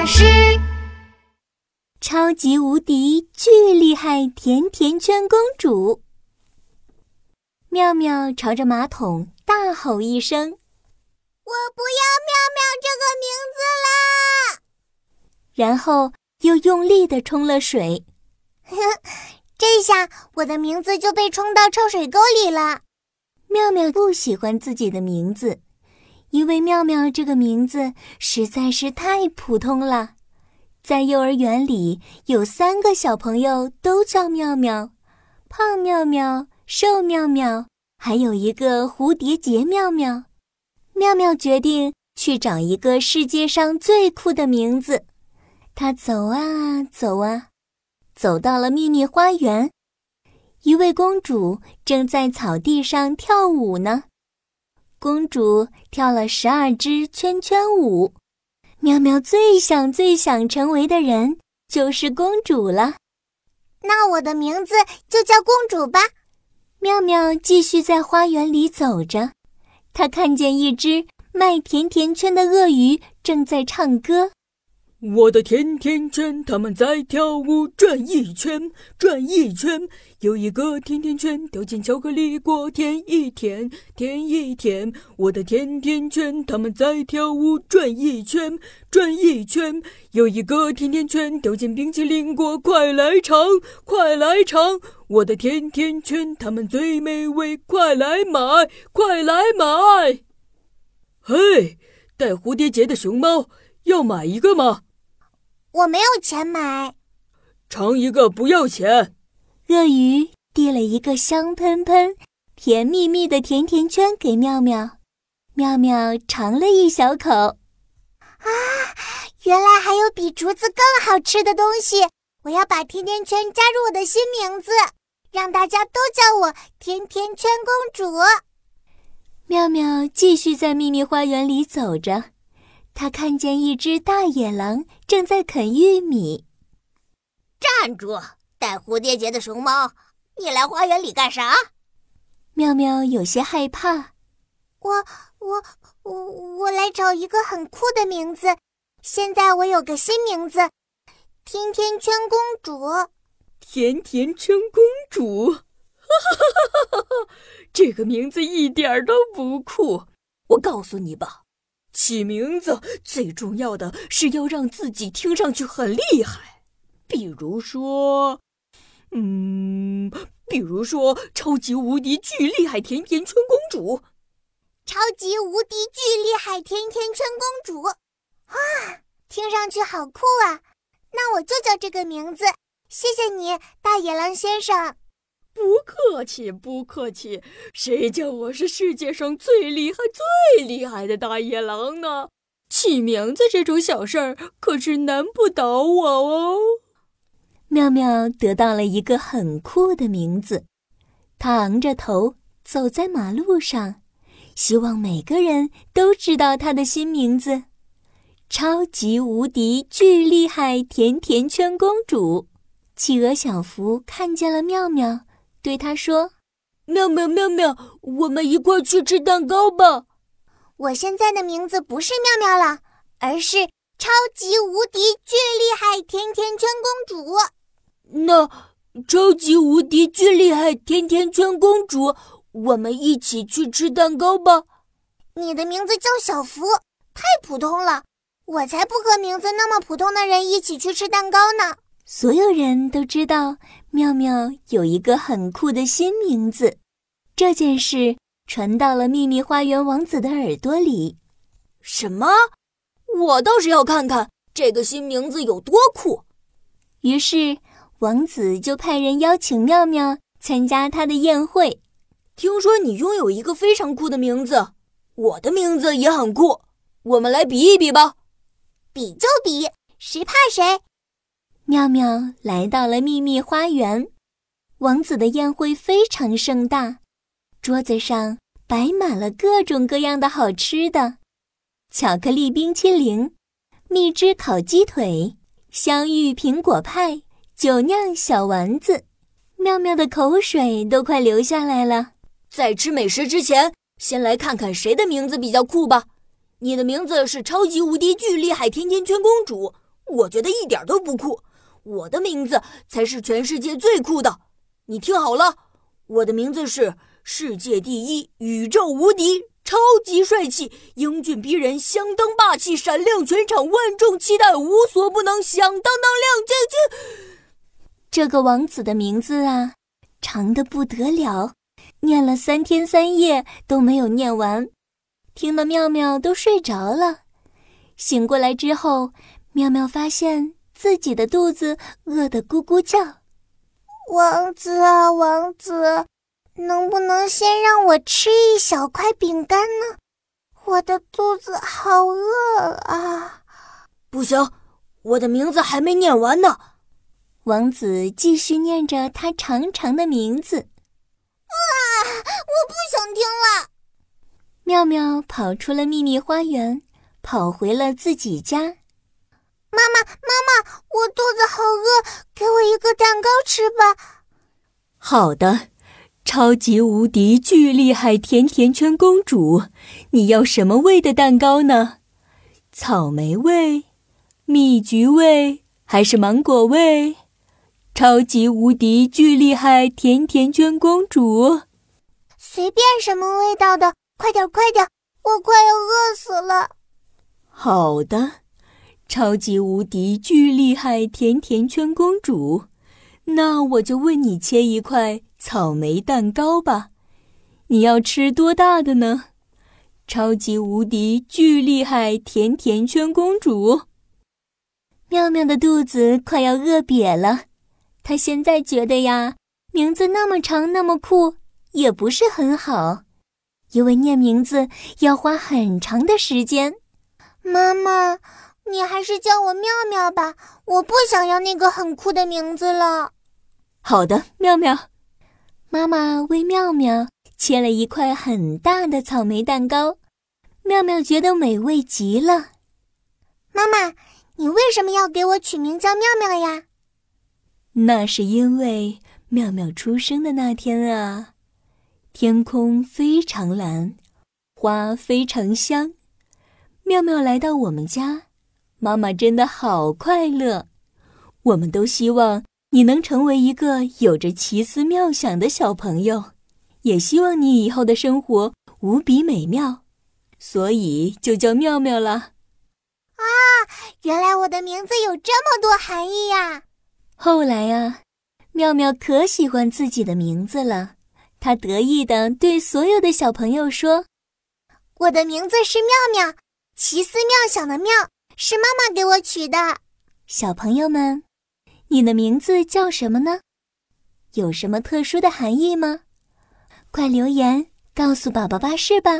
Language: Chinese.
老师，超级无敌巨厉害甜甜圈公主。妙妙朝着马桶大吼一声：“我不要妙妙这个名字啦！”然后又用力的冲了水。这下我的名字就被冲到臭水沟里了。妙妙不喜欢自己的名字。因为妙妙这个名字实在是太普通了，在幼儿园里有三个小朋友都叫妙妙，胖妙妙、瘦妙妙，还有一个蝴蝶结妙妙。妙妙决定去找一个世界上最酷的名字。她走啊走啊，走到了秘密花园，一位公主正在草地上跳舞呢。公主跳了十二支圈圈舞，妙妙最想最想成为的人就是公主了。那我的名字就叫公主吧。妙妙继续在花园里走着，她看见一只卖甜甜圈的鳄鱼正在唱歌。我的甜甜圈，他们在跳舞，转一圈，转一圈。有一个甜甜圈掉进巧克力锅，甜一甜，甜一甜。我的甜甜圈，他们在跳舞，转一圈，转一圈。有一个甜甜圈掉进冰淇淋锅，快来尝，快来尝。我的甜甜圈，他们最美味，快来买，快来买。嘿，带蝴蝶结的熊猫，要买一个吗？我没有钱买，尝一个不要钱。鳄鱼递了一个香喷喷、甜蜜蜜的甜甜圈给妙妙，妙妙尝了一小口，啊，原来还有比竹子更好吃的东西！我要把甜甜圈加入我的新名字，让大家都叫我甜甜圈公主。妙妙继续在秘密花园里走着。他看见一只大野狼正在啃玉米。站住！带蝴蝶结的熊猫，你来花园里干啥？妙妙有些害怕。我我我我来找一个很酷的名字。现在我有个新名字，甜甜圈公主。甜甜圈公主，哈哈哈哈哈！这个名字一点都不酷。我告诉你吧。起名字最重要的是要让自己听上去很厉害，比如说，嗯，比如说超级无敌巨厉害甜甜圈公主，超级无敌巨厉害甜甜圈公主，哇，听上去好酷啊！那我就叫这个名字。谢谢你，大野狼先生。不客气，不客气。谁叫我是世界上最厉害、最厉害的大野狼呢？起名字这种小事儿可是难不倒我哦。妙妙得到了一个很酷的名字，他昂着头走在马路上，希望每个人都知道他的新名字——超级无敌巨厉害甜甜圈公主。企鹅小福看见了妙妙。对他说：“妙妙妙妙，我们一块去吃蛋糕吧。我现在的名字不是妙妙了，而是超级无敌巨厉害甜甜圈公主。那超级无敌巨厉害甜甜圈公主，我们一起去吃蛋糕吧。你的名字叫小福，太普通了，我才不和名字那么普通的人一起去吃蛋糕呢。”所有人都知道妙妙有一个很酷的新名字，这件事传到了秘密花园王子的耳朵里。什么？我倒是要看看这个新名字有多酷。于是王子就派人邀请妙妙参加他的宴会。听说你拥有一个非常酷的名字，我的名字也很酷，我们来比一比吧。比就比，谁怕谁？妙妙来到了秘密花园，王子的宴会非常盛大，桌子上摆满了各种各样的好吃的：巧克力冰淇淋、蜜汁烤鸡腿、香芋苹果派、酒酿小丸子。妙妙的口水都快流下来了。在吃美食之前，先来看看谁的名字比较酷吧。你的名字是超级无敌巨厉害甜甜圈公主。我觉得一点都不酷。我的名字才是全世界最酷的。你听好了，我的名字是世界第一、宇宙无敌、超级帅气、英俊逼人、相当霸气、闪亮全场、万众期待、无所不能、响当当亮晶晶。这个王子的名字啊，长的不得了，念了三天三夜都没有念完，听得妙妙都睡着了。醒过来之后，妙妙发现自己的肚子饿得咕咕叫。王子啊，王子，能不能先让我吃一小块饼干呢？我的肚子好饿啊！不行，我的名字还没念完呢。王子继续念着他长长的名字。啊！我不想听了。妙妙跑出了秘密花园，跑回了自己家。妈妈，妈妈，我肚子好饿，给我一个蛋糕吃吧。好的，超级无敌巨厉害甜甜圈公主，你要什么味的蛋糕呢？草莓味、蜜橘味还是芒果味？超级无敌巨厉害甜甜圈公主，随便什么味道的，快点快点，我快要饿死了。好的，超级无敌巨厉害甜甜圈公主，那我就为你切一块草莓蛋糕吧。你要吃多大的呢？超级无敌巨厉害甜甜圈公主，妙妙的肚子快要饿瘪了。她现在觉得呀，名字那么长那么酷，也不是很好，因为念名字要花很长的时间。妈妈，你还是叫我妙妙吧，我不想要那个很酷的名字了。好的，妙妙。妈妈为妙妙切了一块很大的草莓蛋糕，妙妙觉得美味极了。妈妈，你为什么要给我取名叫妙妙呀？那是因为妙妙出生的那天啊，天空非常蓝，花非常香。妙妙来到我们家，妈妈真的好快乐。我们都希望你能成为一个有着奇思妙想的小朋友，也希望你以后的生活无比美妙，所以就叫妙妙了。啊，原来我的名字有这么多含义呀！后来呀，妙妙可喜欢自己的名字了。她得意地对所有的小朋友说：“我的名字是妙妙，奇思妙想的妙，是妈妈给我取的。”小朋友们，你的名字叫什么呢？有什么特殊的含义吗？快留言告诉宝宝巴士吧。